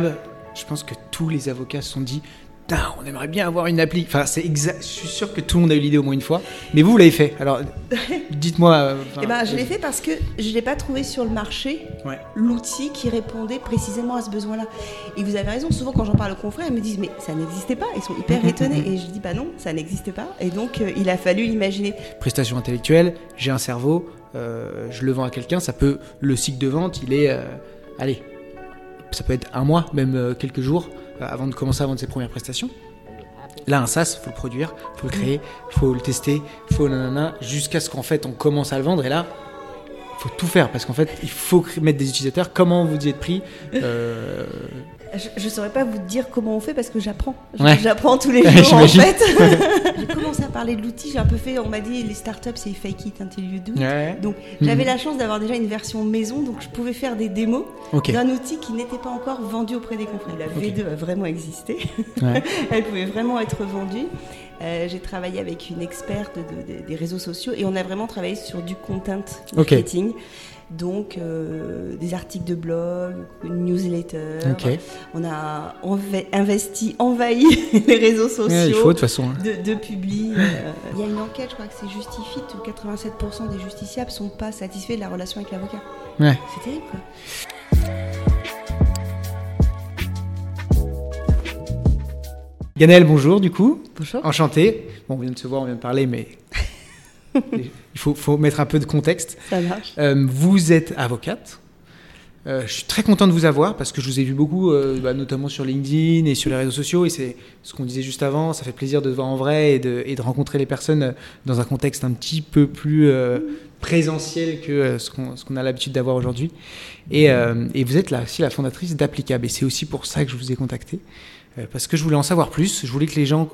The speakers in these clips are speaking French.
je pense que tous les avocats se sont dit on aimerait bien avoir une appli. Enfin, c'est exact. Je suis sûr que tout le monde a eu l'idée au moins une fois. Mais vous, vous l'avez fait. Alors, dites-moi. Euh, eh ben, je l'ai fait parce que je l'ai pas trouvé sur le marché l'outil qui répondait précisément à ce besoin-là. Et vous avez raison. Souvent, quand j'en parle aux confrères, ils me disent mais ça n'existait pas. Ils sont hyper étonnés. Et je dis bah non, ça n'existe pas. Et donc, euh, il a fallu l'imaginer. Prestation intellectuelle. J'ai un cerveau. Euh, je le vends à quelqu'un. Ça peut. Le cycle de vente, il est. allez. Ça peut être un mois, même quelques jours. Euh, avant de commencer à vendre ses premières prestations. Là, un SaaS, faut le produire, faut le créer, faut le tester, faut nanana, jusqu'à ce qu'en fait on commence à le vendre. Et là, faut tout faire parce qu'en fait, il faut mettre des utilisateurs. Comment vous y êtes pris euh, je ne saurais pas vous dire comment on fait parce que j'apprends. J'apprends tous les jours en fait. j'ai commencé à parler de l'outil, j'ai un peu fait, on m'a dit les startups c'est fake it until you do. Donc j'avais mhm. la chance d'avoir déjà une version maison, donc je pouvais faire des démos d'un outil qui n'était pas encore vendu auprès des confrères. La V2 a vraiment existé. Elle pouvait vraiment être vendue. Euh, j'ai travaillé avec une experte des réseaux sociaux et on a vraiment travaillé sur du content marketing. Donc, euh, des articles de blog, une newsletter. On a investi, envahi les réseaux sociaux. il faut de toute façon. Hein. De, de publi. Euh, il y a une enquête, je crois que c'est Justifit, où 87% des justiciables ne sont pas satisfaits de la relation avec l'avocat. Ouais. C'est terrible, quoi. Ganel, bonjour du coup. Bonjour. Enchanté. Bon, on vient de se voir, on vient de parler, mais il faut, mettre un peu de contexte. Ça marche. Euh, vous êtes avocate. Euh, je suis très content de vous avoir parce que je vous ai vu beaucoup, euh, bah, notamment sur LinkedIn et sur les réseaux sociaux. Et c'est ce qu'on disait juste avant. Ça fait plaisir de vous voir en vrai et de, et de rencontrer les personnes dans un contexte un petit peu plus présentiel que ce qu'on a l'habitude d'avoir aujourd'hui. Et, et, vous êtes là aussi la fondatrice d'Applicable. Et c'est aussi pour ça que je vous ai contacté. Parce que je voulais en savoir plus. Je voulais que les gens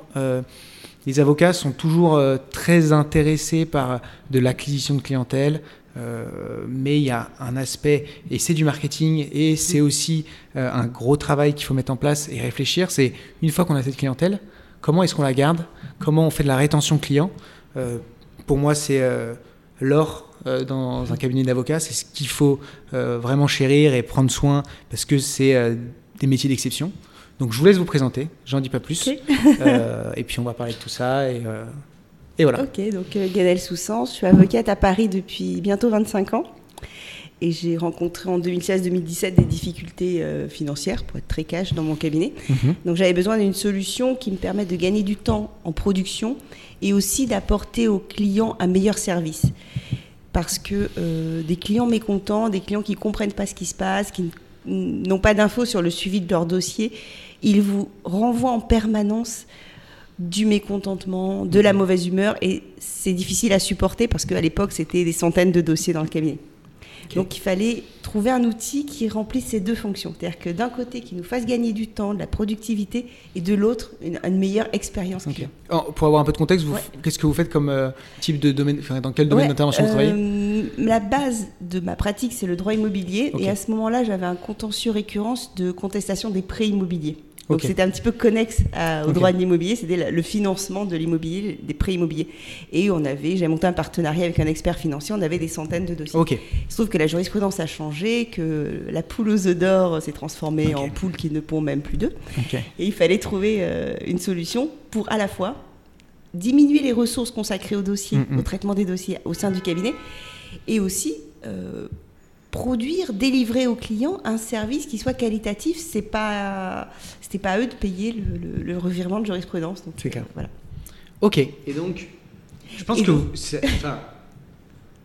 les avocats sont toujours euh, très intéressés par de l'acquisition de clientèle, euh, mais il y a un aspect, et c'est du marketing, et c'est aussi euh, un gros travail qu'il faut mettre en place et réfléchir, c'est une fois qu'on a cette clientèle, comment est-ce qu'on la garde, comment on fait de la rétention client. pour moi, c'est l'or dans un cabinet d'avocats, c'est ce qu'il faut vraiment chérir et prendre soin, parce que c'est des métiers d'exception. Donc je vous laisse vous présenter, j'en dis pas plus. Euh, et puis on va parler de tout ça et, euh, et voilà. Ok, donc euh, Gadel Soussan, je suis avocate à Paris depuis bientôt 25 ans. Et j'ai rencontré en 2016-2017 des difficultés financières, pour être très cash, dans mon cabinet. Mhm. Donc j'avais besoin d'une solution qui me permette de gagner du temps en production et aussi d'apporter aux clients un meilleur service. Parce que des clients mécontents, des clients qui ne comprennent pas ce qui se passe, qui n'ont pas d'infos sur le suivi de leur dossier, il vous renvoie en permanence du mécontentement, de la mauvaise humeur, et c'est difficile à supporter parce qu'à l'époque, c'était des centaines de dossiers dans le cabinet. Donc il fallait trouver un outil qui remplisse ces deux fonctions. C'est-à-dire que d'un côté, qui nous fasse gagner du temps, de la productivité, et de l'autre, une, meilleure expérience pour avoir un peu de contexte, qu'est-ce que vous faites comme euh, type de domaine, dans quel domaine d'intervention vous travaillez euh, La base de ma pratique, c'est le droit immobilier. Et à ce moment-là, j'avais un contentieux récurrence de contestation des prêts immobiliers. Donc c'était un petit peu connexe au droit de l'immobilier, c'était le financement de l'immobilier, des prêts immobiliers. Et on avait, j'ai monté un partenariat avec un expert financier, on avait des centaines de dossiers. Okay. Il se trouve que la jurisprudence a changé, que la poule aux œufs d'or s'est transformée en poule qui ne pond même plus d'œufs. Et il fallait trouver euh, une solution pour à la fois diminuer les ressources consacrées au dossier, mm, mm. au traitement des dossiers au sein du cabinet, et aussi euh, produire, délivrer aux clients un service qui soit qualitatif. C'est pas, c'était pas à eux de payer le, revirement de jurisprudence. C'est clair. Voilà. Ok. Et donc, je pense que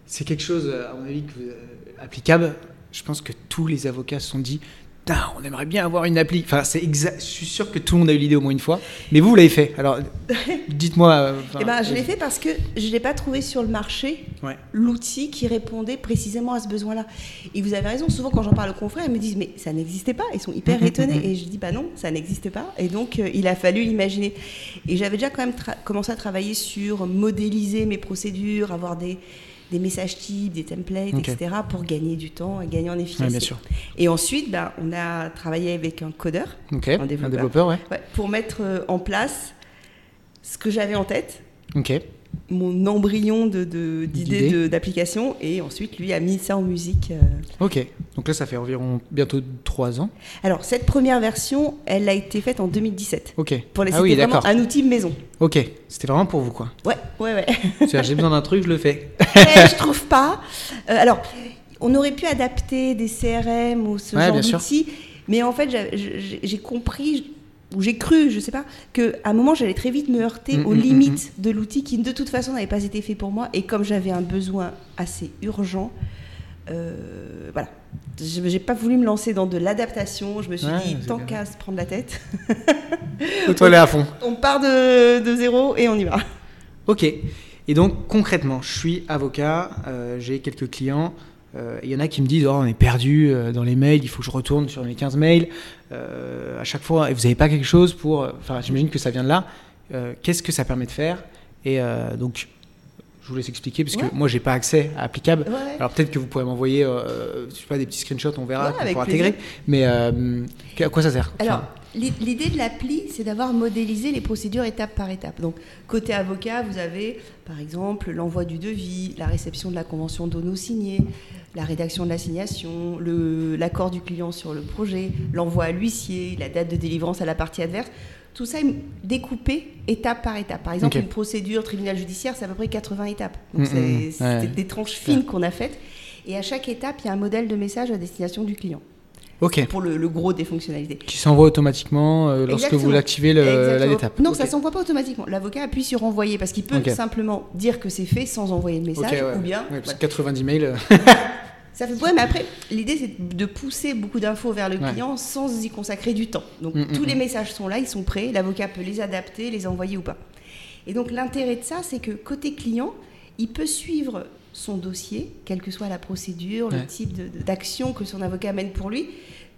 c'est quelque chose, à mon avis, que, euh, applicable. Je pense que tous les avocats se sont dit on aimerait bien avoir une appli. Enfin, c'est exact. Je suis sûr que tout le monde a eu l'idée au moins une fois. Mais vous, vous l'avez fait. Alors, dites-moi. Euh, eh ben, je l'ai fait parce que je l'ai pas trouvé sur le marché l'outil qui répondait précisément à ce besoin-là. Et vous avez raison. Souvent, quand j'en parle aux confrères, ils me disent mais ça n'existait pas. Ils sont hyper étonnés. Et je dis bah non, ça n'existe pas. Et donc, euh, il a fallu l'imaginer. Et j'avais déjà quand même commencé à travailler sur modéliser mes procédures, avoir des des messages types, des templates, etc., pour gagner du temps et gagner en efficacité. Et ensuite, ben, on a travaillé avec un codeur, un développeur, ouais. pour mettre euh, en place ce que j'avais en tête. Mon embryon D'idée. d'application et ensuite lui a mis ça en musique. euh. Ok. Donc là, ça fait environ bientôt trois ans. Alors cette première version, elle a été faite en 2017. Ok. Pour les ah oui, vraiment un outil maison. Ok. C'était vraiment pour vous, quoi. Ouais, ouais, ouais. C'est-à-dire, j'ai besoin d'un truc, je le fais. Je trouve pas. Euh, alors, on aurait pu adapter des CRM ou ce Ouais, genre d'outils, mais en fait, j'a- j'ai j'ai compris ou j'ai cru, je sais pas, que à un moment j'allais très vite me heurter Mm, aux mm, mm, limites de l'outil qui de toute façon n'avait pas été fait pour moi et comme j'avais un besoin assez urgent, euh, voilà. Je j'ai pas voulu me lancer dans de l'adaptation. Je me suis Ouais, dit, tant qu'à se prendre la tête, là à fond. on part de, de zéro et on y va. Ok. Et donc concrètement, je suis avocat, euh, j'ai quelques clients. Euh, Il y en a qui me disent oh, on est perdu euh, dans les mails, il faut que je retourne sur mes 15 mails. Euh, à chaque fois, et vous n'avez pas quelque chose pour. Enfin, j'imagine que ça vient de là. Euh, Qu'est-ce que ça permet de faire? Et euh, donc, je vous laisse expliquer parce Ouais. que moi, j'ai pas accès à Applicable. Ouais, ouais. Alors peut-être que vous pourrez m'envoyer, euh, je sais pas, des petits screenshots, on verra, Ouais, plaisir. intégrer. Mais euh, à quoi ça sert? Alors, Enfin, l'idée de l'appli, c'est d'avoir modélisé les procédures étape par étape. Donc, côté avocat, vous avez, par exemple, l'envoi du devis, la réception de la convention d'ONO signée, la rédaction de l'assignation, l'accord du client sur le projet, l'envoi à l'huissier, la date de délivrance à la partie adverse. Tout ça est découpé étape par étape. Par exemple, une procédure tribunal judiciaire, c'est à peu près 80 étapes. Donc, c'est ouais. des tranches fines qu'on a faites. Et à chaque étape, il y a un modèle de message à destination du client pour le- le gros des fonctionnalités. Qui s'envoie automatiquement euh, lorsque Exactement. vous l'activez la l'étape. Non, ça s'envoie pas automatiquement. L'avocat appuie sur envoyer parce qu'il peut Ok. simplement dire que c'est fait sans envoyer le message ouais. ou bien. Ouais, parce ouais. que 90 mails. Ça fait ouais, mais après l'idée c'est de pousser beaucoup d'infos vers le Ouais. client sans y consacrer du temps. Donc Mm, mm, tous mm. les messages sont là, ils sont prêts, l'avocat peut les adapter, les envoyer ou pas. Et donc l'intérêt de ça, c'est que côté client, il peut suivre son dossier, quelle que soit la procédure, Ouais. le type d'action que son avocat mène pour lui,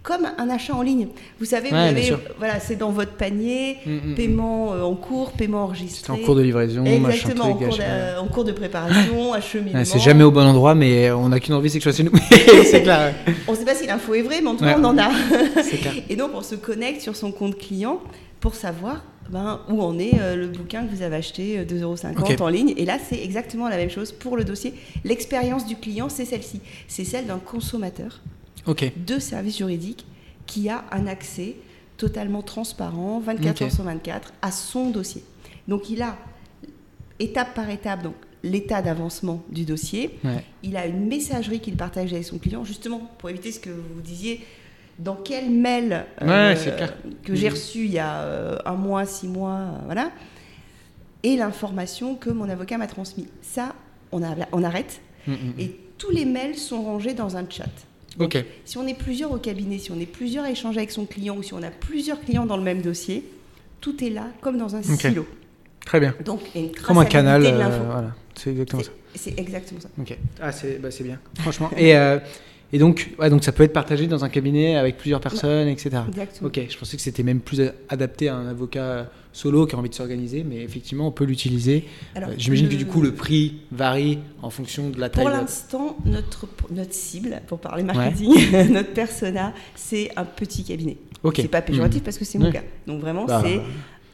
comme un achat en ligne. Vous savez, vous avez, voilà, c'est dans votre panier, Mm, mm, mm. paiement euh, en cours, paiement C'est enregistré. en cours de livraison, machin Exactement, en truc. cours, de, machin. en cours de préparation, acheminement. Ouais, c'est jamais au bon endroit, mais on n'a qu'une envie, c'est que je sois chez nous. c'est clair, On ne sait pas si l'info est vraie, mais en tout cas, on en a. c'est clair. Et donc, on se connecte sur son compte client pour savoir ben, où en est euh, le bouquin que vous avez acheté euh, 2,50€ Ok. en ligne. Et là, c'est exactement la même chose pour le dossier. L'expérience du client, c'est celle-ci. C'est celle d'un consommateur Ok. de services juridiques qui a un accès totalement transparent, 24 Ok. heures sur 24, à son dossier. Donc, il a, étape par étape, donc l'état d'avancement du dossier. Ouais. Il a une messagerie qu'il partage avec son client, justement pour éviter ce que vous disiez. Dans quel mail euh, Ouais, que j'ai Mhm. reçu il y a euh, un mois, six mois, euh, voilà, et l'information que mon avocat m'a transmise. Ça, on, a- on arrête. Mm, mm, Et tous les mails sont rangés dans un chat. Si on est plusieurs au cabinet, si on est plusieurs à échanger avec son client, ou si on a plusieurs clients dans le même dossier, tout est là comme dans un Ok. silo. Très bien. Donc, il y a une Comme un canal. euh, voilà. C'est exactement ça. C'est exactement ça. Ok. Ah, c'est bah, c'est bien. Franchement. Et, euh, et donc, ouais, donc, ça peut être partagé dans un cabinet avec plusieurs personnes, etc. Exactement. Ok. Je pensais que c'était même plus adapté à un avocat solo qui a envie de s'organiser, mais effectivement, on peut l'utiliser. Euh, J'imagine que du coup, le prix varie en fonction de la taille. Pour l'instant, notre, notre cible, pour parler marketing, notre persona, c'est un petit cabinet. Ok. C'est pas péjoratif parce que c'est mon Ouais. cas. Donc vraiment, Bah, c'est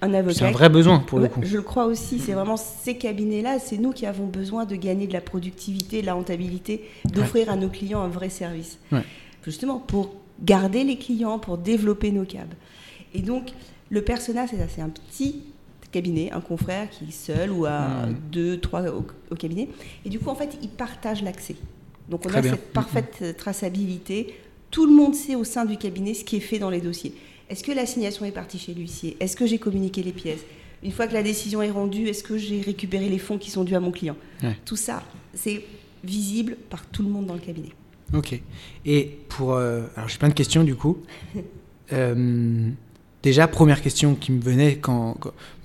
un avocat. C'est un vrai besoin pour le coup. Je le crois aussi. C'est vraiment ces cabinets-là, c'est nous qui avons besoin de gagner de la productivité, de la rentabilité, d'offrir à nos clients un vrai service. Ouais. Justement, pour garder les clients, pour développer nos cabs. Et donc, le persona, c'est ça. C'est un petit cabinet, un confrère qui est seul ou à deux, trois au, au cabinet. Et du coup, en fait, il partage l'accès. Donc, on Très a bien. cette parfaite euh, traçabilité. Tout le monde sait au sein du cabinet ce qui est fait dans les dossiers. Est-ce que l'assignation est partie chez l'huissier? Est-ce que j'ai communiqué les pièces? Une fois que la décision est rendue, est-ce que j'ai récupéré les fonds qui sont dus à mon client? Ouais. Tout ça, c'est visible par tout le monde dans le cabinet. Ok. Et pour. euh, alors j'ai plein de questions du coup. Euh, déjà, première question qui me venait quand,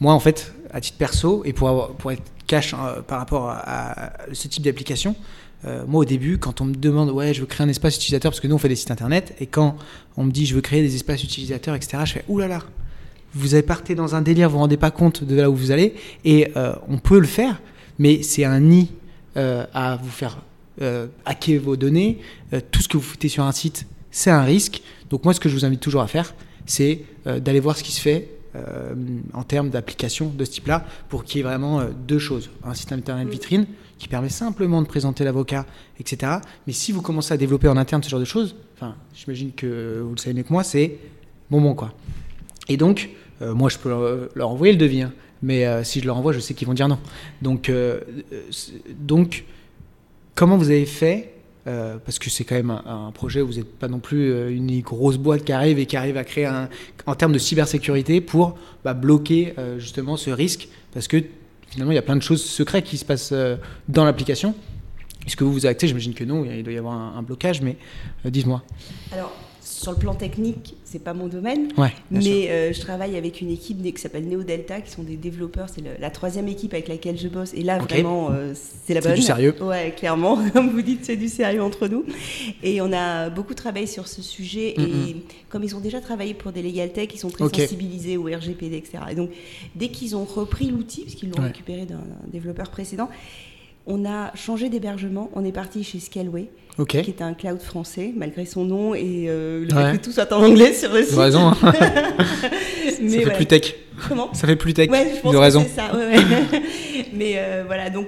Moi, en fait, à titre perso, et pour, être cash euh, par rapport à, ce type d'application, euh, moi au début, quand on me demande, ouais, je veux créer un espace utilisateur, parce que nous on fait des sites internet, et quand on me dit, je veux créer des espaces utilisateurs, etc., je fais, oulala, vous avez partez dans un délire, vous vous rendez pas compte de là où vous allez, et euh, on peut le faire, mais c'est un nid à vous faire hacker vos données, tout ce que vous foutez sur un site, c'est un risque. Donc moi, ce que je vous invite toujours à faire, c'est euh, d'aller voir ce qui se fait euh, en termes d'application de ce type-là pour qu'il y ait vraiment euh, deux choses. Un site internet vitrine qui permet simplement de présenter l'avocat, etc. Mais si vous commencez à développer en interne ce genre de choses, enfin, j'imagine que vous le savez mieux que moi, c'est bonbon quoi. Et donc, euh, moi, je peux leur, leur envoyer le devis, hein. mais si je leur envoie, je sais qu'ils vont dire non. Donc, donc comment vous avez fait euh, parce que c'est quand même un, projet où vous n'êtes pas non plus euh, une grosse boîte qui arrive et qui arrive à créer un, en termes de cybersécurité pour bah, bloquer euh, justement ce risque parce que finalement il y a plein de choses secrètes qui se passent dans l'application. Est-ce que vous vous acté J'imagine que non, il doit y avoir un, blocage, mais dites-moi. Sur le plan technique, c'est pas mon domaine, Ouais, mais euh, je travaille avec une équipe qui s'appelle Neo Delta, qui sont des développeurs. C'est la troisième équipe avec laquelle je bosse. Et là, vraiment, euh, c'est la C'est bonne. du sérieux. Ouais, clairement. Comme vous dites, c'est du sérieux entre nous. Et on a beaucoup travaillé sur ce sujet. Et comme ils ont déjà travaillé pour des Legal Tech, ils sont très sensibilisés au RGPD, etc. Et donc, dès qu'ils ont repris l'outil, parce qu'ils l'ont Ouais. récupéré d'un d'un développeur précédent, on a changé d'hébergement. On est parti chez Scaleway, Ok. qui est un cloud français, malgré son nom et euh, le Ouais. fait que tout soit en anglais sur le site. Ils raison. hein. Mais ça fait plus tech. Comment Ça fait plus tech. Ouais, je pense Ils raison. c'est ça. Mais euh, voilà, donc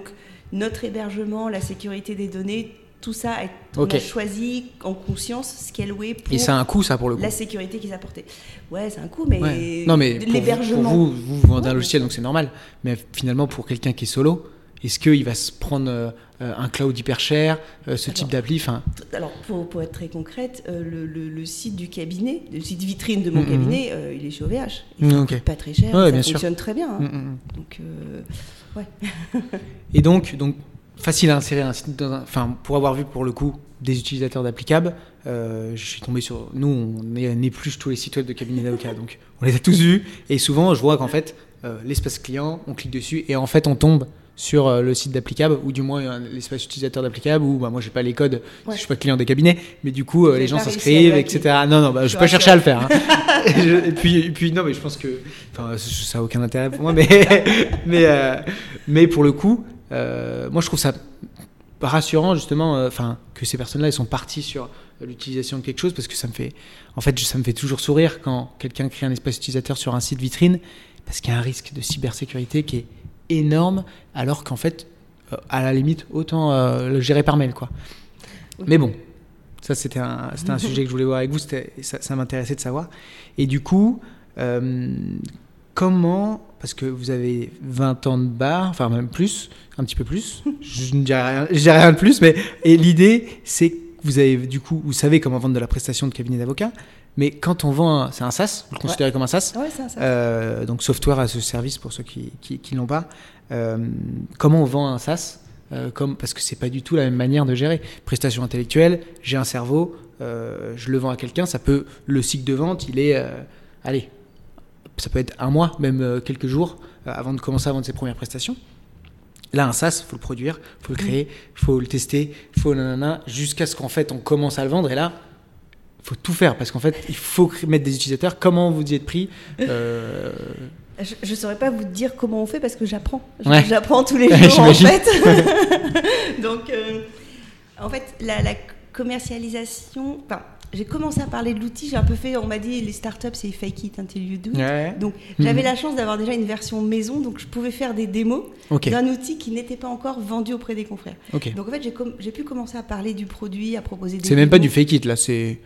notre hébergement, la sécurité des données, tout ça, on Ok. a choisi en conscience Scaleway pour Et c'est un coût ça pour le coup. la sécurité qu'ils apportaient. Ouais, c'est un coût, mais, Ouais. Non mais l'hébergement. vous, vous, vous vendez un logiciel donc c'est normal. Mais finalement pour quelqu'un qui est solo, est-ce qu'il va se prendre euh, un cloud hyper cher, euh, ce type d'appli Alors, pour, pour être très concrète, euh, le, le- le site du cabinet, le site vitrine de mon Mhm. cabinet, euh, il est chez OVH. Mm, Il ok. coûte pas très cher, Ouais, ça bien sûr. fonctionne très bien. hein. mm, mm, mm. Donc, euh, Et donc, donc facile à insérer un site dans un- Enfin, pour avoir vu pour le coup des utilisateurs d'applicables, euh, je suis tombé sur. Nous, on est- on épluche tous les sites web de cabinet d'avocats, donc on les a tous vus. Et souvent, je vois qu'en fait, euh, l'espace client, on clique dessus et en fait, on tombe sur euh, le site d'applicable ou du moins euh, l'espace utilisateur d'applicable où bah, moi j'ai pas les codes Ouais. je suis pas client des cabinets mais du coup euh, les gens s'inscrivent etc non non bah, je pas chercher à le faire hein. et, je- et puis et puis non mais je pense que ça a aucun intérêt pour moi mais mais euh, mais pour le coup euh, moi je trouve ça rassurant justement euh, enfin que ces personnes là elles sont parties sur l'utilisation de quelque chose parce que ça me fait en fait ça me fait toujours sourire quand quelqu'un crée un espace utilisateur sur un site vitrine parce qu'il y a un risque de cybersécurité qui est énorme alors qu'en fait euh, à la limite autant euh, le gérer par mail quoi. Mais bon ça c'était un, c'était un sujet que je voulais voir avec vous ça, ça m'intéressait de savoir. Et du coup euh, comment parce que vous avez 20 ans de bar enfin même plus un petit peu plus je ne dirais rien, je dirais rien de plus mais et l'idée c'est que vous avez du coup vous savez comment vendre de la prestation de cabinet d'avocat mais quand on vend un- c'est un SaaS vous le considérez comme un SaaS ouais, ça, ça. euh, donc software as a service pour ceux qui qui, qui l'ont pas. Euh, comment on vend un SaaS Euh, comme, Parce que c'est pas du tout la même manière de gérer. Prestation intellectuelle, j'ai un cerveau, euh, je le vends à quelqu'un, ça peut le cycle de vente, il est, allez, ça peut être un mois, même quelques jours avant de commencer à vendre ses premières prestations. Là, un SaaS, faut le produire, faut le créer, faut le tester, faut nanana, jusqu'à ce qu'en fait on commence à le vendre. Et là, faut tout faire parce qu'en fait, il faut mettre des utilisateurs. Comment vous y êtes pris euh, Je ne saurais pas vous dire comment on fait parce que j'apprends. Ouais. J'apprends tous les jours en fait. Donc, euh, en fait, la, la commercialisation. Enfin, j'ai commencé à parler de l'outil. J'ai un peu fait. On m'a dit les startups c'est fake it until you do. Ouais. Donc, j'avais Mhm. la chance d'avoir déjà une version maison, donc je pouvais faire des démos d'un outil qui n'était pas encore vendu auprès des confrères. Donc, en fait, j'ai com- pu commencer à parler du produit, à proposer des. C'est même pas du fake it là, c'est.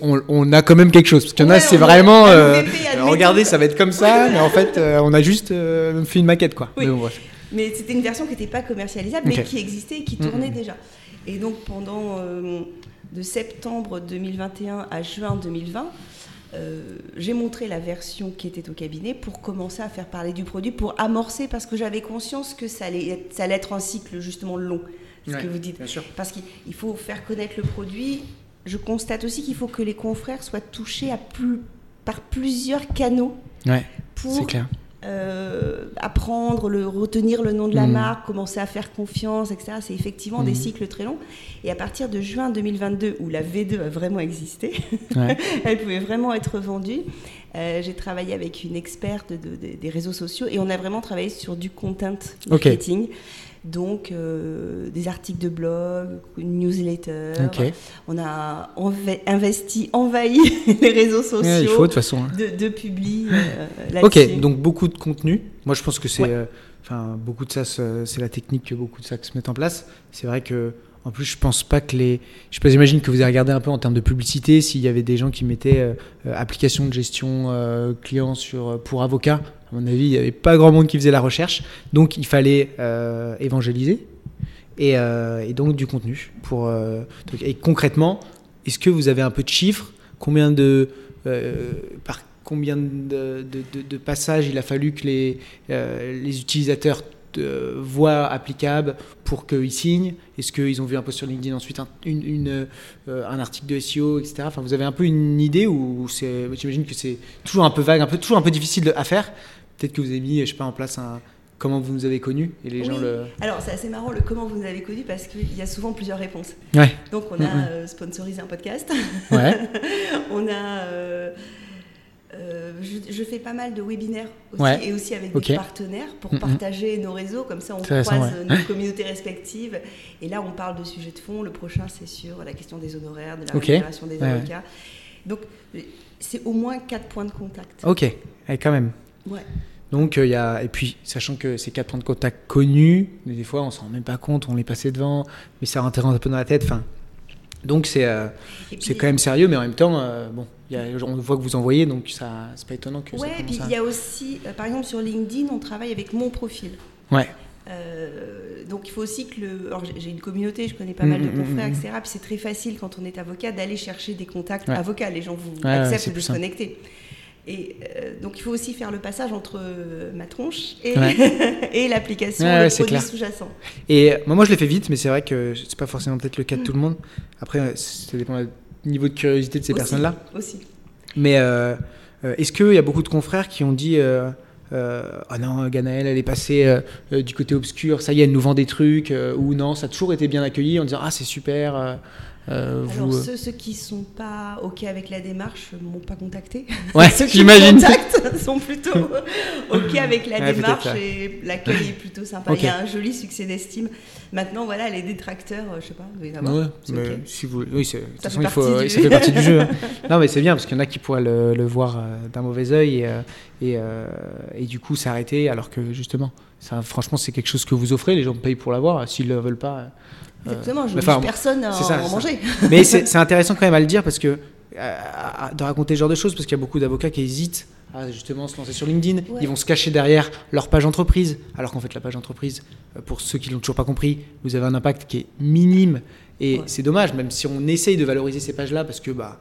On, on a quand même quelque chose. Parce qu'il y en a, c'est vraiment. euh, regardez, ça va être comme ça, mais en fait, euh, on a juste euh, fait une maquette, quoi. Oui. Mais bon, bref. Mais c'était une version qui n'était pas commercialisable, mais qui existait et qui tournait déjà. Et donc pendant de septembre 2021 à juin 2020, euh, j'ai montré la version qui était au cabinet pour commencer à faire parler du produit, pour amorcer, parce que j'avais conscience que ça allait, être, ça allait être un cycle justement long, ce Ouais, que vous dites. Bien sûr. Parce qu'il il faut faire connaître le produit. Je constate aussi qu'il faut que les confrères soient touchés à plus, par plusieurs canaux Ouais, pour clair. euh, apprendre, le, retenir le nom de la Mhm. marque, commencer à faire confiance, etc. C'est effectivement des Mhm. cycles très longs. Et à partir de juin 2022, où la V2 a vraiment existé, Ouais. elle pouvait vraiment être vendue, euh, j'ai travaillé avec une experte de- de- des réseaux sociaux et on a vraiment travaillé sur du content marketing. Donc, euh, des articles de blog, une newsletter. On a env- investi, envahi les réseaux sociaux Ouais, il faut de toute façon. hein. de, de publi euh. Ok, donc beaucoup de contenu. Moi, je pense que c'est, Ouais. enfin, beaucoup de ça, c'est la technique que beaucoup de ça se met en place. C'est vrai que, en plus, je pense pas que les, je sais pas, j'imagine que vous avez regardé un peu en termes de publicité s'il y avait des gens qui mettaient euh, euh, application de gestion euh, client sur euh, pour avocat. À mon avis, il y avait pas grand monde qui faisait la recherche, donc il fallait euh, évangéliser et, donc du contenu pour. et concrètement, est-ce que vous avez un peu de chiffres? Combien de par combien de, de- passages il a fallu que les, les utilisateurs euh, voient applicables pour qu'ils signent Est-ce qu'ils ont vu un post sur LinkedIn ensuite un, une- une, euh, un article de SEO, etc. Enfin, vous avez un peu une idée ou c'est J'imagine que c'est toujours un peu vague, un peu toujours un peu difficile de- à faire. Peut-être que vous avez mis, je sais pas, en place un comment vous nous avez connus et les gens le. Alors, c'est assez marrant le comment vous nous avez connu parce qu'il y a souvent plusieurs réponses. Ouais. Donc, on a euh, sponsorisé un podcast. Ouais. on a. euh, euh, je, je fais pas mal de webinaires aussi, Ouais. et aussi avec des partenaires pour partager nos réseaux, comme ça on croise ouais. nos communautés respectives. Et là on parle de sujets de fond, le prochain c'est sur la question des honoraires, de la Ok. rémunération des Ouais, avocats. Donc c'est au moins quatre points de contact. Ok. Ouais, quand même. Ouais. Donc euh, il y a et puis sachant que ces quatre points de contact connus, des fois on s'en rend même pas compte, on les passait devant, mais ça rentre un peu dans la tête. Enfin, donc c'est euh, c'est quand même sérieux, mais en même temps, euh, bon, y a, on voit que vous envoyez, donc ça c'est pas étonnant que Ouais, ça et puis il y a aussi, euh, par exemple sur LinkedIn, on travaille avec mon profil. Ouais. Euh, donc il faut aussi que le. Alors j'ai- une communauté, je connais pas Mm, mal de mm, confrères, mm, etc. Puis c'est très facile quand on est avocat d'aller chercher des contacts Ouais. avocats. Les gens vous Ouais, acceptent de se simple. Et euh, donc il faut aussi faire le passage entre euh, ma tronche et, Ouais. et l'application, Ouais, le produit sous-jacent. Et euh, moi, moi je l'ai fait vite, mais c'est vrai que c'est pas forcément peut-être le cas de tout le monde. Après, ça dépend du niveau de curiosité de ces personnes-là. Aussi. Mais euh, est-ce qu'il y a beaucoup de confrères qui ont dit euh, euh, Ah non, Ganaël, elle est passée du côté obscur, ça y est, elle nous vend des trucs, ou non, ça a toujours été bien accueilli en disant Ah, c'est super, euh, Alors vous. euh, ceux, ceux qui sont pas ok avec la démarche m'ont pas contacté. Ouais, ceux qui j'imagine. me contactent sont plutôt ok avec la Ouais, démarche et l'accueil est plutôt sympa. Il y a un joli succès d'estime. Maintenant voilà les détracteurs, euh, je sais pas, en avoir. Ouais, mais si vous, oui, c'est- de toute Ça façon, fait il faut, partie du- ça fait partie du jeu. hein. Non, mais c'est bien parce qu'il y en a qui pourraient le, le voir d'un mauvais œil et, et, et du coup s'arrêter, alors que justement, ça, franchement, c'est quelque chose que vous offrez. Les gens payent pour l'avoir. S'ils le veulent pas, Exactement, je n'oblige enfin, personne à ça, en ça. manger. Mais c'est intéressant quand même à le dire parce que euh, à- à- de raconter ce genre de choses parce qu'il y a beaucoup d'avocats qui hésitent à justement se lancer sur LinkedIn. Ouais. Ils vont se cacher derrière leur page entreprise, alors qu'en fait la page entreprise, euh, pour ceux qui l'ont toujours pas compris, vous avez un impact qui est minime et Ouais. c'est dommage, même si on essaye de valoriser ces pages-là parce que bah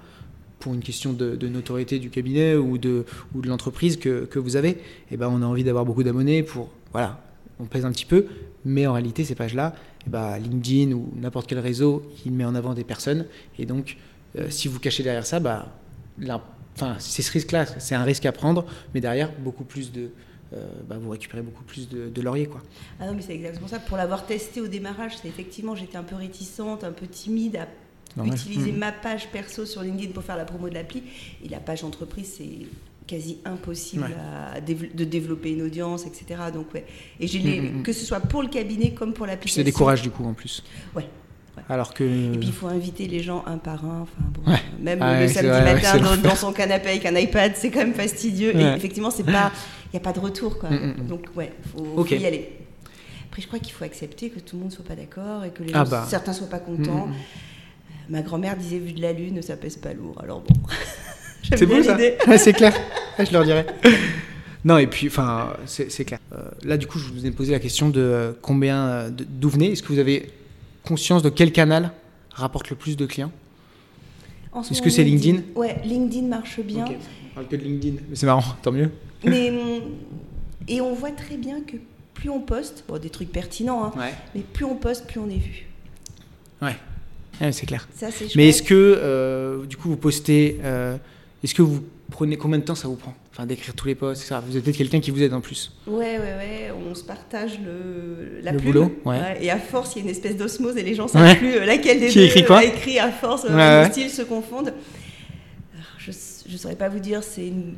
pour une question de, de notoriété du cabinet ou de, ou de l'entreprise que, que vous avez, eh ben, on a envie d'avoir beaucoup d'abonnés pour. Voilà, on pèse un petit peu, mais en réalité, ces pages-là, eh ben, LinkedIn ou n'importe quel réseau, il met en avant des personnes. Et donc, euh, si vous cachez derrière ça, bah, c'est ce risque-là, c'est un risque à prendre, mais derrière, beaucoup plus de. euh, bah, vous récupérez beaucoup plus de, de lauriers. Quoi. Ah non, mais c'est exactement ça. Pour l'avoir testé au démarrage, c'est effectivement, j'étais un peu réticente, un peu timide à Normal. utiliser Mhm. ma page perso sur LinkedIn pour faire la promo de l'appli. Et la page entreprise, c'est quasi impossible Ouais. à dév- de développer une audience, etc. Donc, ouais. Et j'ai les- Mhm, mhm. que ce soit pour le cabinet comme pour Puis l'application. c'est des courages du coup en plus. Ouais, ouais. Alors que. Et puis il faut inviter les gens un par un. Enfin, bon, Ouais. euh, Même Ah le samedi vrai, matin dans, son canapé avec un iPad, c'est quand même fastidieux. Et effectivement, il n'y a pas de retour. Quoi. Mm, mm, mm. Donc ouais, faut, Ok. faut y aller. Après, je crois qu'il faut accepter que tout le monde soit pas d'accord et que les Ah gens- bah. certains soient pas Mm, contents. mm, mm. Ma grand-mère disait vu de la lune, ça pèse pas lourd. Alors bon, j'aime C'est bien l'idée. Ouais, C'est clair, Ouais, je leur dirais. Non, et puis, enfin, c'est clair. Euh, là, du coup, je vous ai posé la question de euh, combien, euh, de- d'où venez. Est-ce que vous avez conscience de quel canal rapporte le plus de clients En ce Est-ce que c'est LinkedIn Ouais, LinkedIn marche bien. Ok, On parle que de LinkedIn. Mais c'est marrant, tant mieux. Mais, hum, et on voit très bien que plus on poste, bon, des trucs pertinents, hein, Ouais. mais plus on poste, plus on est vu. Ouais, Ouais, c'est clair. Ça, c'est Mais est-ce que, euh, du coup, vous postez. Euh, est-ce que vous prenez. Combien de temps ça vous prend Enfin, d'écrire tous les posts, etc. Vous êtes peut-être quelqu'un qui vous aide en plus. Ouais, ouais, ouais, on se partage le, la Le plume. boulot, ouais. Et à force, il y a une espèce d'osmose et les gens savent Ouais. plus euh, laquelle des Qui deux écrit quoi? a écrit à force, euh, les styles se confondent. Alors, je ne saurais pas vous dire, c'est une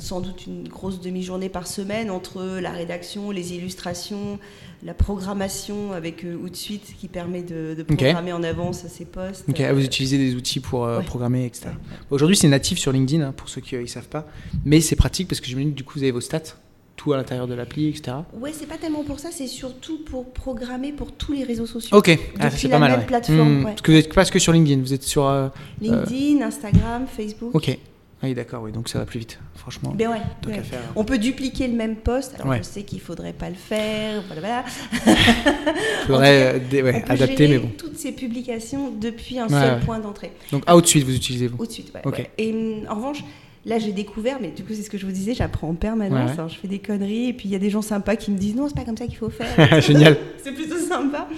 sans doute une grosse demi-journée par semaine entre la rédaction, les illustrations, la programmation avec euh, Outsuite qui permet de, de programmer en avance ces postes. Ok, vous utilisez des outils pour euh, programmer, etc. Aujourd'hui, c'est natif sur LinkedIn, hein, pour ceux qui ne savent pas, mais c'est pratique parce que j'imagine que du coup, vous avez vos stats tout à l'intérieur de l'appli, etc. Ouais, c'est pas tellement pour ça, c'est surtout pour programmer pour tous les réseaux sociaux. Ok, ah, c'est pas mal. plateforme. Hmm, parce que vous n'êtes pas que sur LinkedIn, vous êtes sur. Euh, LinkedIn, Instagram, Facebook. Ok. Oui, d'accord, oui, donc ça va plus vite, franchement. Ben ouais, On peut dupliquer le même poste. Alors je sais qu'il faudrait pas le faire. Voilà, Il faudrait euh, adapter, mais bon. Toutes ces publications depuis un seul point d'entrée. Donc Outsuite, vous utilisez vous Outsuite, ouais. Et hum, en revanche, là j'ai découvert, mais du coup c'est ce que je vous disais, j'apprends en permanence. je fais des conneries et puis il y a des gens sympas qui me disent non, c'est pas comme ça qu'il faut faire. Génial. c'est plutôt sympa.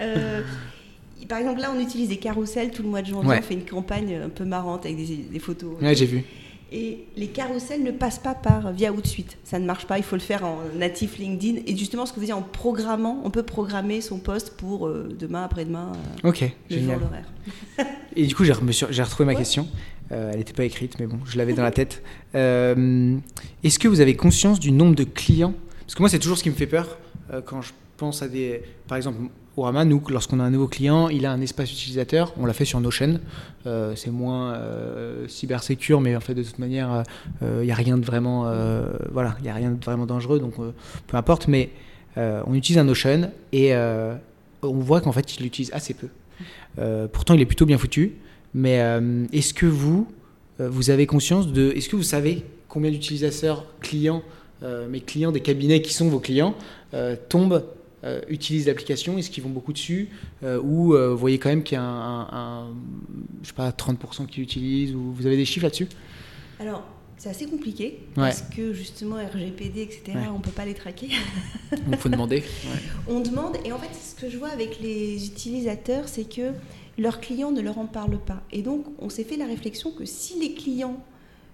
Euh, par exemple, là, on utilise des carousels tout le mois de janvier. On fait une campagne un peu marrante avec des, photos. Ouais, j'ai vu. Et les carousels ne passent pas par via Outsuite. Ça ne marche pas. Il faut le faire en natif LinkedIn. Et justement, ce que vous dites, en programmant, on peut programmer son poste pour euh, demain, après-demain. Euh, ok, le génial. et du coup, j'ai retrouvé ma question. Euh, elle n'était pas écrite, mais bon, je l'avais dans la tête. Est-ce que vous avez conscience du nombre de clients? Parce que moi, c'est toujours ce qui me fait peur quand je pense à des. Par exemple, Orama, nous, lorsqu'on a un nouveau client, il a un espace utilisateur. On l'a fait sur Notion. Euh, c'est moins euh, cybersécure, mais en fait, de toute manière, il euh, n'y a rien de vraiment, voilà, il a rien de vraiment dangereux, donc peu importe. Mais on utilise un Notion et on voit qu'en fait, il l'utilise assez peu. pourtant, il est plutôt bien foutu. Mais est-ce que vous, vous avez conscience de, est-ce que vous savez combien d'utilisateurs clients, mes clients des cabinets qui sont vos clients, tombent euh, utilisent l'application Est-ce qu'ils vont beaucoup dessus euh, Ou euh, vous voyez quand même qu'il y a un, je sais pas, 30% qui l'utilisent ou Vous avez des chiffres là-dessus? Alors, c'est assez compliqué parce que justement RGPD, etc., on ne peut pas les traquer. Il faut demander. On demande et en fait, ce que je vois avec les utilisateurs, c'est que leurs clients ne leur en parlent pas. Et donc, on s'est fait la réflexion que si les clients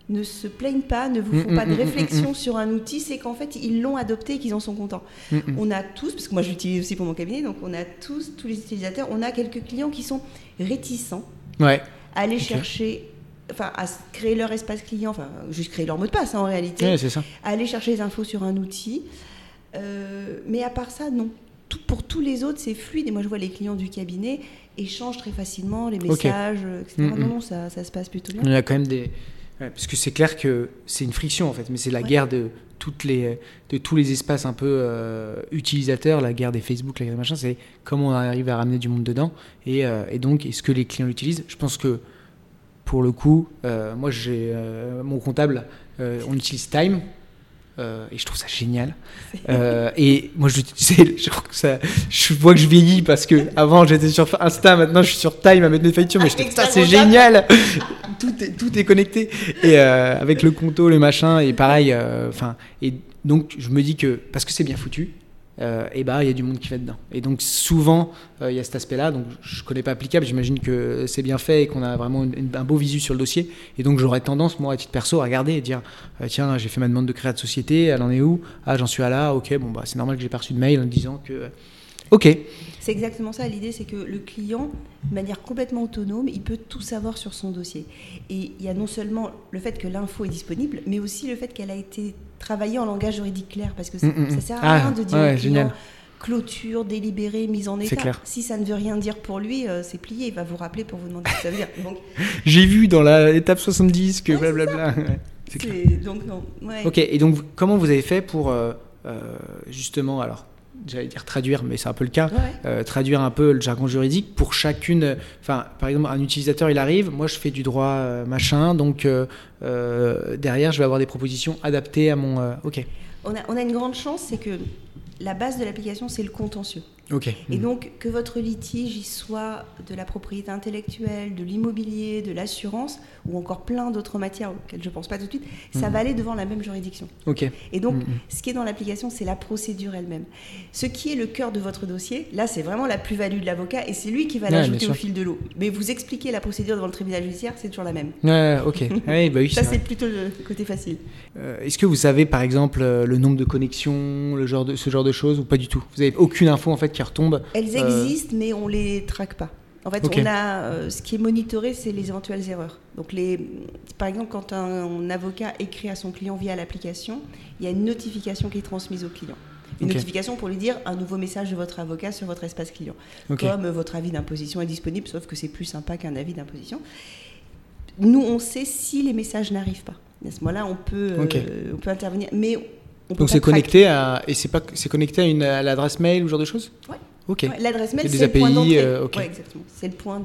ne se plaignent pas, ne vous font mm, pas de mm, mm, réflexion sur un outil, c'est qu'en fait, ils l'ont adopté et qu'ils en sont contents. On a tous, parce que moi je l'utilise aussi pour mon cabinet, donc on a tous, tous les utilisateurs, on a quelques clients qui sont réticents ouais. à aller chercher, enfin à créer leur espace client, enfin juste créer leur mot de passe hein, en réalité, ouais, ça. à aller chercher des infos sur un outil. Euh, mais à part ça, non. Tout, pour tous les autres, c'est fluide. Et moi, je vois les clients du cabinet échangent très facilement les messages, etc. Non, non, ça, ça se passe plutôt bien. Il y a quand même des parce que c'est clair que c'est une friction en fait, mais c'est la guerre de, toutes les, de tous les espaces un peu euh, utilisateurs, la guerre des Facebook, la guerre des machins, c'est comment on arrive à ramener du monde dedans. Et, euh, et donc, est-ce que les clients l'utilisent? Je pense que pour le coup, euh, moi j'ai mon comptable, on utilise Time. Et je trouve ça génial. et moi, je, je, crois que ça, je vois que je vieillis parce que avant j'étais sur Insta, maintenant je suis sur Time à mettre mes factures, mais je ça c'est génial tout, est, tout est connecté. Et euh, avec le conto, le machin, et pareil. Euh, enfin, et donc, je me dis que parce que c'est bien foutu, euh, et bah il y a du monde qui va dedans. Et donc souvent il y a cet aspect-là. Donc je connais pas applicable. J'imagine que c'est bien fait et qu'on a vraiment un beau visu sur le dossier. Et donc j'aurais tendance moi à titre perso à regarder et dire tiens j'ai fait ma demande de création de société, elle en est où? Ah j'en suis à là. Ok bon bah c'est normal que j'ai pas reçu de mail en disant que Ok. C'est exactement ça. L'idée, c'est que le client, de manière complètement autonome, il peut tout savoir sur son dossier. Et il y a non seulement le fait que l'info est disponible, mais aussi le fait qu'elle a été travaillée en langage juridique clair. Parce que ça, mm, mm, mm. sert à rien ah, de dire client, clôture, délibéré, mise en état. Clair. Si ça ne veut rien dire pour lui, euh, c'est plié. Il va vous rappeler pour vous demander ce que ça veut dire. J'ai vu dans l'étape 70 que blablabla. C'est Donc, non. Ok, et donc comment vous avez fait pour euh, euh, justement, alors j'allais dire traduire, mais c'est un peu le cas, euh, traduire un peu le jargon juridique pour chacune. Enfin, par exemple, un utilisateur, il arrive, moi je fais du droit euh, machin, donc euh, derrière, je vais avoir des propositions adaptées à mon. ok. On a, on a une grande chance, c'est que la base de l'application, c'est le contentieux. Et mm. donc, que votre litige y soit de la propriété intellectuelle, de l'immobilier, de l'assurance, ou encore plein d'autres matières auxquelles je ne pense pas tout de suite, ça mm. va aller devant la même juridiction. Et donc, mm, ce qui est dans l'application, c'est la procédure elle-même. Ce qui est le cœur de votre dossier, là, c'est vraiment la plus-value de l'avocat, et c'est lui qui va l'ajouter au fil de l'eau. Mais vous expliquez la procédure devant le tribunal judiciaire, c'est toujours la même. ok. oui, bah oui, ça, c'est plutôt le côté facile. Euh, est-ce que vous savez, par exemple, euh, le nombre de connexions, le genre de, ce genre de choses, ou pas du tout? Vous n'avez aucune info, en fait, qui retombe Elles euh, existent, mais on les traque pas. En fait, on a, ce qui est monitoré, c'est les éventuelles erreurs. Donc, les, par exemple, quand un, avocat écrit à son client via l'application, il y a une notification qui est transmise au client. Une notification pour lui dire un nouveau message de votre avocat sur votre espace client. Comme votre avis d'imposition est disponible, sauf que c'est plus sympa qu'un avis d'imposition. Nous, on sait si les messages n'arrivent pas. À ce moment-là, on peut, on peut intervenir. Mais donc c'est connecté à et c'est pas c'est connecté à une à l'adresse mail ou ce genre de choses. Ouais. Ok. L'adresse mail c'est le point d'entrée. Euh, exactement. C'est le point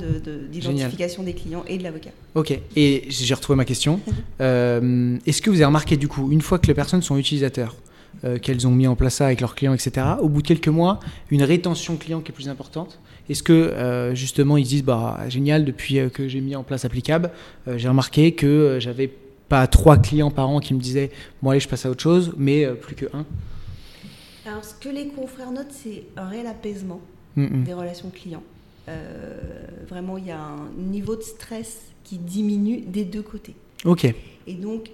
d'identification de, des clients et de l'avocat. Ok. Et j'ai retrouvé ma question. euh, Est-ce que vous avez remarqué du coup une fois que les personnes sont utilisateurs, euh, qu'elles ont mis en place ça avec leurs clients, etc. Au bout de quelques mois, une rétention client qui est plus importante? Est-ce que euh, justement ils se disent bah génial depuis que j'ai mis en place applicable, j'ai remarqué que j'avais pas trois clients par an qui me disaient bon allez je passe à autre chose, mais euh, plus que un. Alors ce que les confrères notent, c'est un réel apaisement des relations clients. Euh, vraiment, il y a un niveau de stress qui diminue des deux côtés. Ok. Et donc,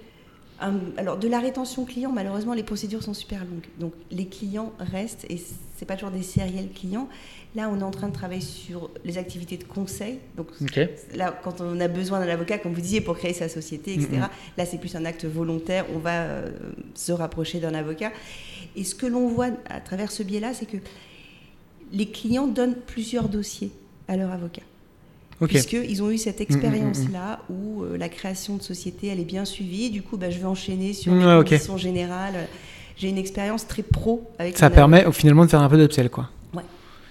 alors de la rétention client, malheureusement, les procédures sont super longues. Donc les clients restent et c'est pas toujours des sériels clients. Là, on est en train de travailler sur les activités de conseil. Donc là, quand on a besoin d'un avocat, comme vous disiez, pour créer sa société, etc. Mm-hmm. Là, c'est plus un acte volontaire. On va euh, se rapprocher d'un avocat. Et ce que l'on voit à travers ce biais-là, c'est que les clients donnent plusieurs dossiers à leur avocat. Okay. Puisqu'ils ont eu cette mm-hmm, expérience-là mm-hmm. où euh, la création de société, elle est bien suivie. Du coup, bah, je vais enchaîner sur une mm, conditions générales. J'ai une expérience très pro avec Ça permet finalement de faire un peu d'upsell, quoi.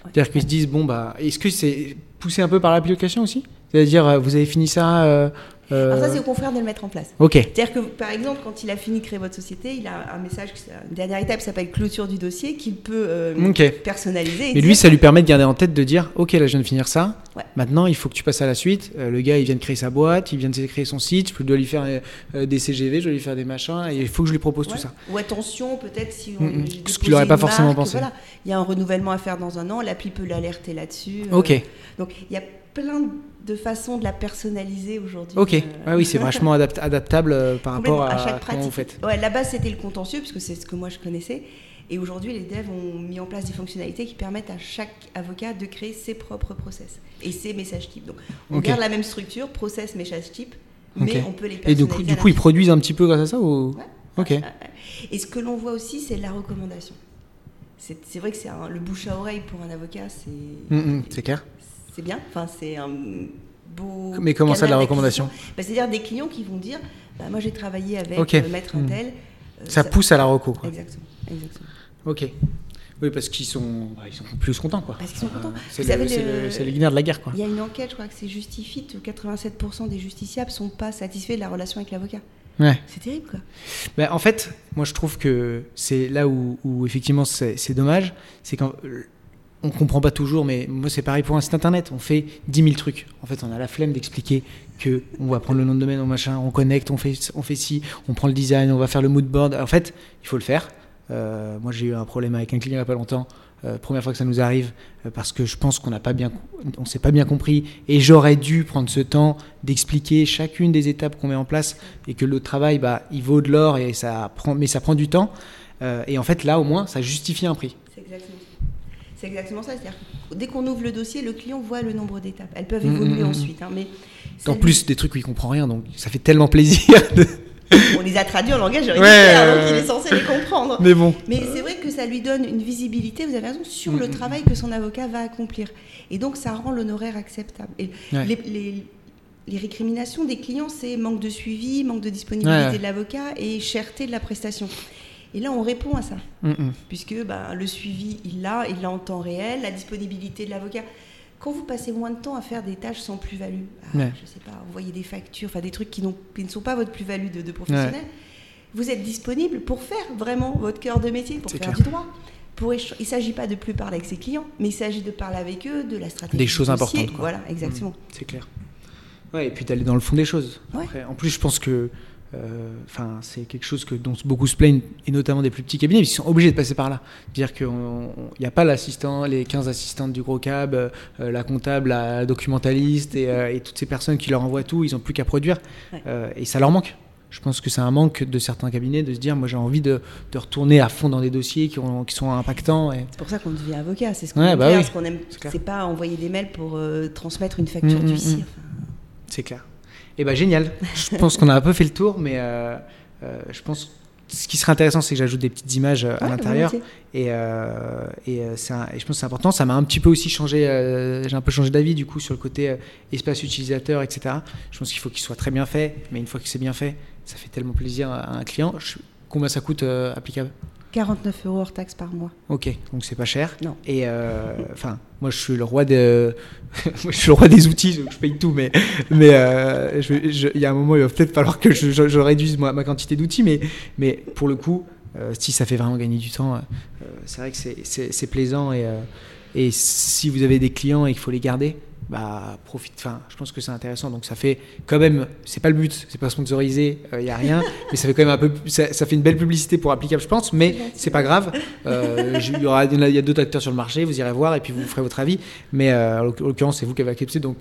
C'est-à-dire qu'ils se disent, bon, bah, est-ce que c'est poussé un peu par l'application aussi? C'est-à-dire, euh, vous avez fini ça euh, euh, Alors ça, c'est au confrère de le mettre en place. Ok. C'est-à-dire que, par exemple, quand il a fini de créer votre société, il a un message, une dernière étape qui s'appelle clôture du dossier, qu'il peut personnaliser. Mais lui, ça lui permet de garder en tête de dire, ok, là, je viens de finir ça. Maintenant, il faut que tu passes à la suite. le gars, il vient de créer sa boîte, il vient de créer son site. Je dois lui faire des CGV, je dois lui faire des machins, et il faut que je lui propose tout ça. Ou attention, peut-être si on. Mm, Ce qu'il n'aurait pas forcément pensé. Voilà, il y a un renouvellement à faire dans un an, l'appli peut l'alerter là-dessus. Ok. donc, il y a plein de façons de la personnaliser aujourd'hui. Ok, ah oui, c'est vachement adaptable euh, par rapport à, chaque pratique. comment vous faites. Ouais, la base c'était le contentieux, puisque c'est ce que moi je connaissais. Et aujourd'hui, les devs ont mis en place des fonctionnalités qui permettent à chaque avocat de créer ses propres process et ses messages types. Donc, on garde la même structure, process, message type, mais on peut les personnaliser. Et du coup, du coup ils produisent un petit peu grâce à ça ou... Ok. Et ce que l'on voit aussi, c'est la recommandation. C'est vrai que c'est le bouche à oreille pour un avocat, c'est. Mm, mm, c'est clair c'est bien. Enfin, c'est un beau. Mais comment ça, de la recommandation bah, C'est-à-dire des clients qui vont dire bah, Moi, j'ai travaillé avec euh, Maître hmm. Intel. Euh, ça, pousse à la reco. Exactement, exactement. Ok. Oui, parce qu'ils sont, bah, ils sont plus contents. Quoi. Parce qu'ils sont contents. c'est le, le, de la guerre. Quoi. Il y a une enquête, je crois que c'est Justifit, où 87% des justiciables ne sont pas satisfaits de la relation avec l'avocat. Ouais. C'est terrible, quoi. Ben, en fait, moi, je trouve que c'est là où, où effectivement, c'est dommage. C'est quand on comprend pas toujours, mais moi c'est pareil pour un site internet. On fait 10 000 trucs. En fait, on a la flemme d'expliquer que on va prendre le nom de domaine, on machin, on connecte, on fait, on fait ci, on prend le design, on va faire le mood board. En fait, il faut le faire. Euh, moi, j'ai eu un problème avec un client il n'y a pas longtemps. Euh, première fois que ça nous arrive, euh, parce que je pense qu'on n'a pas bien, on s'est pas bien compris, et j'aurais dû prendre ce temps d'expliquer chacune des étapes qu'on met en place, et que le travail, bah, il vaut de l'or et ça prend, mais ça prend du temps. et en fait, là, au moins, ça justifie un prix. C'est exactement ça. C'est-à-dire dès qu'on ouvre le dossier, le client voit le nombre d'étapes. Elles peuvent mm, évoluer mm, mm. ensuite. Hein, mais en plus, des trucs où il comprend rien, donc ça fait tellement plaisir. On les a traduits en langage juridique, donc il est censé les comprendre. Mais bon. Mais c'est vrai que ça lui donne une visibilité, vous avez raison, sur le travail que son avocat va accomplir. Et donc ça rend l'honoraire acceptable. Et les, les, récriminations des clients, c'est manque de suivi, manque de disponibilité de l'avocat et cherté de la prestation. Et là, on répond à ça, puisque ben, le suivi, il l'a, il l'a en temps réel, la disponibilité de l'avocat. Quand vous passez moins de temps à faire des tâches sans plus-value, je ne sais pas, envoyer des factures, enfin des trucs qui, qui, ne sont pas votre plus-value de, professionnel, vous êtes disponible pour faire vraiment votre cœur de métier, pour faire du droit. Pour il ne s'agit pas de plus parler avec ses clients, mais il s'agit de parler avec eux, de la stratégie. Des choses importantes. Voilà, exactement. Mm, c'est clair. Ouais, et puis d'aller dans le fond des choses. en plus, je pense que enfin, c'est quelque chose que, dont beaucoup se plaignent, et notamment des plus petits cabinets, ils sont obligés de passer par là. Dire qu'il n'y a pas l'assistant, les 15 assistantes du gros cab, euh, la comptable, la documentaliste et, euh, et, toutes ces personnes qui leur envoient tout, ils n'ont plus qu'à produire. et ça leur manque. je pense que c'est un manque de certains cabinets de se dire, moi j'ai envie de, de, retourner à fond dans des dossiers qui, ont, qui sont impactants. Et... C'est pour ça qu'on devient avocat, c'est ce qu'on ouais, aime bah ce qu'on aime. C'est pas envoyer des mails pour euh, transmettre une facture mmh, d'huissier. Enfin... C'est clair. Eh ben génial. je pense qu'on a un peu fait le tour, mais euh, euh, je pense ce qui serait intéressant, c'est que j'ajoute des petites images à l'intérieur. Et, euh, et, et, je pense que c'est important. Ça m'a un petit peu aussi changé. j'ai un peu changé d'avis du coup sur le côté espace utilisateur, etc. Je pense qu'il faut qu'il soit très bien fait. Mais une fois que c'est bien fait, ça fait tellement plaisir à un client. combien ça coûte applicable? 49 euros hors taxe par mois. Ok, donc c'est pas cher. Non. Et euh, enfin, moi je suis le roi de, je suis le roi des outils, je paye tout, mais mais euh, il y a un moment il va peut-être falloir que je, je, réduise ma, ma quantité d'outils, mais mais pour le coup, euh, si ça fait vraiment gagner du temps, c'est vrai que c'est plaisant et et si vous avez des clients et qu'il faut les garder, bah profite enfin je pense que c'est intéressant donc ça fait quand même c'est pas le but c'est pas sponsorisé il euh, y a rien mais ça fait quand même un peu ça, fait une belle publicité pour applicable je pense mais c'est pas grave euh, il y aura il y a d'autres acteurs sur le marché vous irez voir et puis vous ferez votre avis mais euh, en l'occurrence c'est vous qui avez accepté donc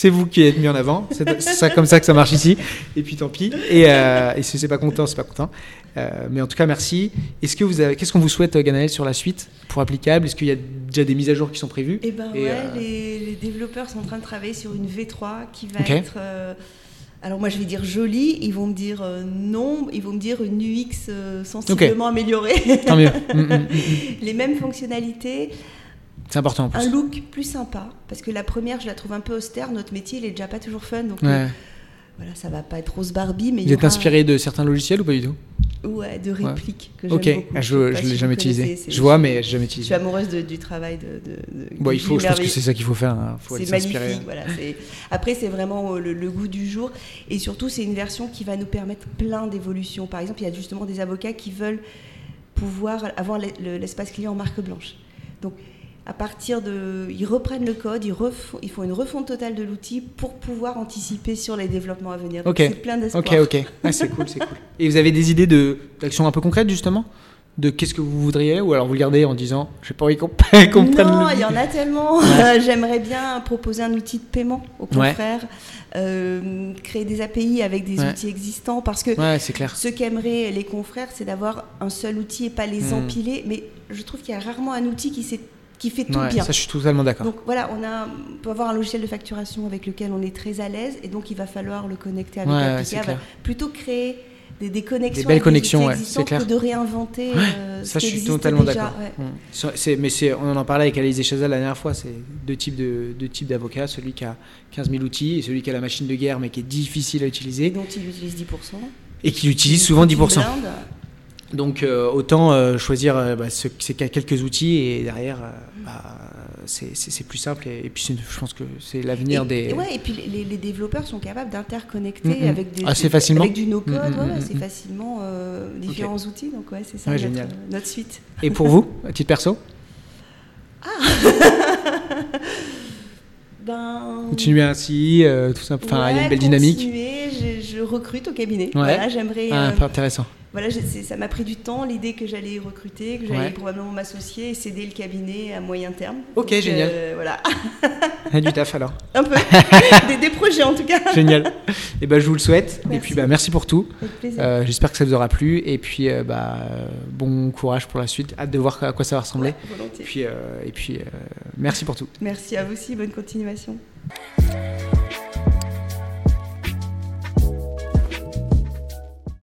c'est vous qui êtes mis en avant. C'est ça comme ça que ça marche ici. Et puis tant pis. Et, euh, et si c'est pas content, c'est pas content. Euh, mais en tout cas, merci. Est-ce que vous avez, qu'est-ce qu'on vous souhaite, Ganaël, sur la suite pour applicable? Est-ce qu'il y a déjà des mises à jour qui sont prévues? Eh ben ouais, euh, les, développeurs sont en train de travailler sur une V3 qui va être. alors moi je vais dire jolie, ils vont me dire non, ils vont me dire une UX sensiblement améliorée. Tant mieux. Mm, mm, mm, les mêmes fonctionnalités. C'est important en plus. Un look plus sympa, parce que la première, je la trouve un peu austère. Notre métier, il est déjà pas toujours fun, donc euh, voilà, ça va pas être rose Barbie. Mais Vous êtes inspiré de certains logiciels ou pas du tout? Ouais, de répliques que j'aime beaucoup. Ah, je, je, l'ai jamais utilisé. Je vois, mais jamais utilisé. Je suis amoureuse du travail de. bon, il faut. Je pense que c'est ça qu'il faut faire. Hein. C'est magnifique. Voilà, Après, c'est vraiment euh, le, goût du jour, et surtout, c'est une version qui va nous permettre plein d'évolutions. Par exemple, il y a justement des avocats qui veulent pouvoir avoir l'espace client en marque blanche. Donc à partir de. Ils reprennent le code, ils, ils font une refonte totale de l'outil pour pouvoir anticiper sur les développements à venir. Donc c'est plein d'espoir. Ok, ok. c'est cool, c'est cool. Et vous avez des idées d'actions un peu concrètes justement? De qu'est-ce que vous voudriez ou alors vous le gardez en disant j'ai pas envie qu'on prenne Non, il y en a tellement. J'aimerais bien proposer un outil de paiement aux confrères, euh, créer des API avec des outils existants parce que clair. ce qu'aimeraient les confrères, c'est d'avoir un seul outil et pas les hmm. empiler. Mais je trouve qu'il y a rarement un outil qui s'est qui fait tout bien. Ça, je suis totalement d'accord. Donc voilà, on, a, peut avoir un logiciel de facturation avec lequel on est très à l'aise et donc il va falloir le connecter avec ouais, Plutôt créer des, des, connexions. Des belles connexions, ouais, c'est clair. Que de réinventer. Euh, ça, je suis totalement d'accord. Mmh. Mais on en parlait avec Alice Chazal la dernière fois. C'est deux types de deux types d'avocats. Celui qui a 15 000 outils et celui qui a la machine de guerre mais qui est difficile à utiliser. Dont il utilise 10%. Et qui utilise souvent 10%. Donc euh, autant euh, choisir euh, bah, ces quelques outils et derrière bah, c'est plus simple et, puis je pense que c'est l'avenir des. Et, ouais, et puis les, les, développeurs sont capables d'interconnecter mm, avec des assez facilement avec du no code, mm, c'est facilement différents outils donc ouais c'est ça notre, notre, suite. Et pour vous, à titre perso? Ah Ben... Continuer ainsi, tout ça. Enfin, il y a une belle dynamique. Je, je, recrute au cabinet. Voilà, j'aimerais. Ah, intéressant voilà, ça m'a pris du temps, l'idée que j'allais recruter, que j'allais probablement m'associer et céder le cabinet à moyen terme. Ok, génial. Euh, voilà. Et du taf alors. Un peu. des, projets en tout cas. Génial. Et eh ben, je vous le souhaite. Et puis bah, merci pour tout. Euh, J'espère que ça vous aura plu. Et puis euh, bah, bon courage pour la suite. Hâte de voir à quoi ça va ressembler. volontiers. Puis, et puis merci pour tout. Merci à vous aussi. Bonne continuation.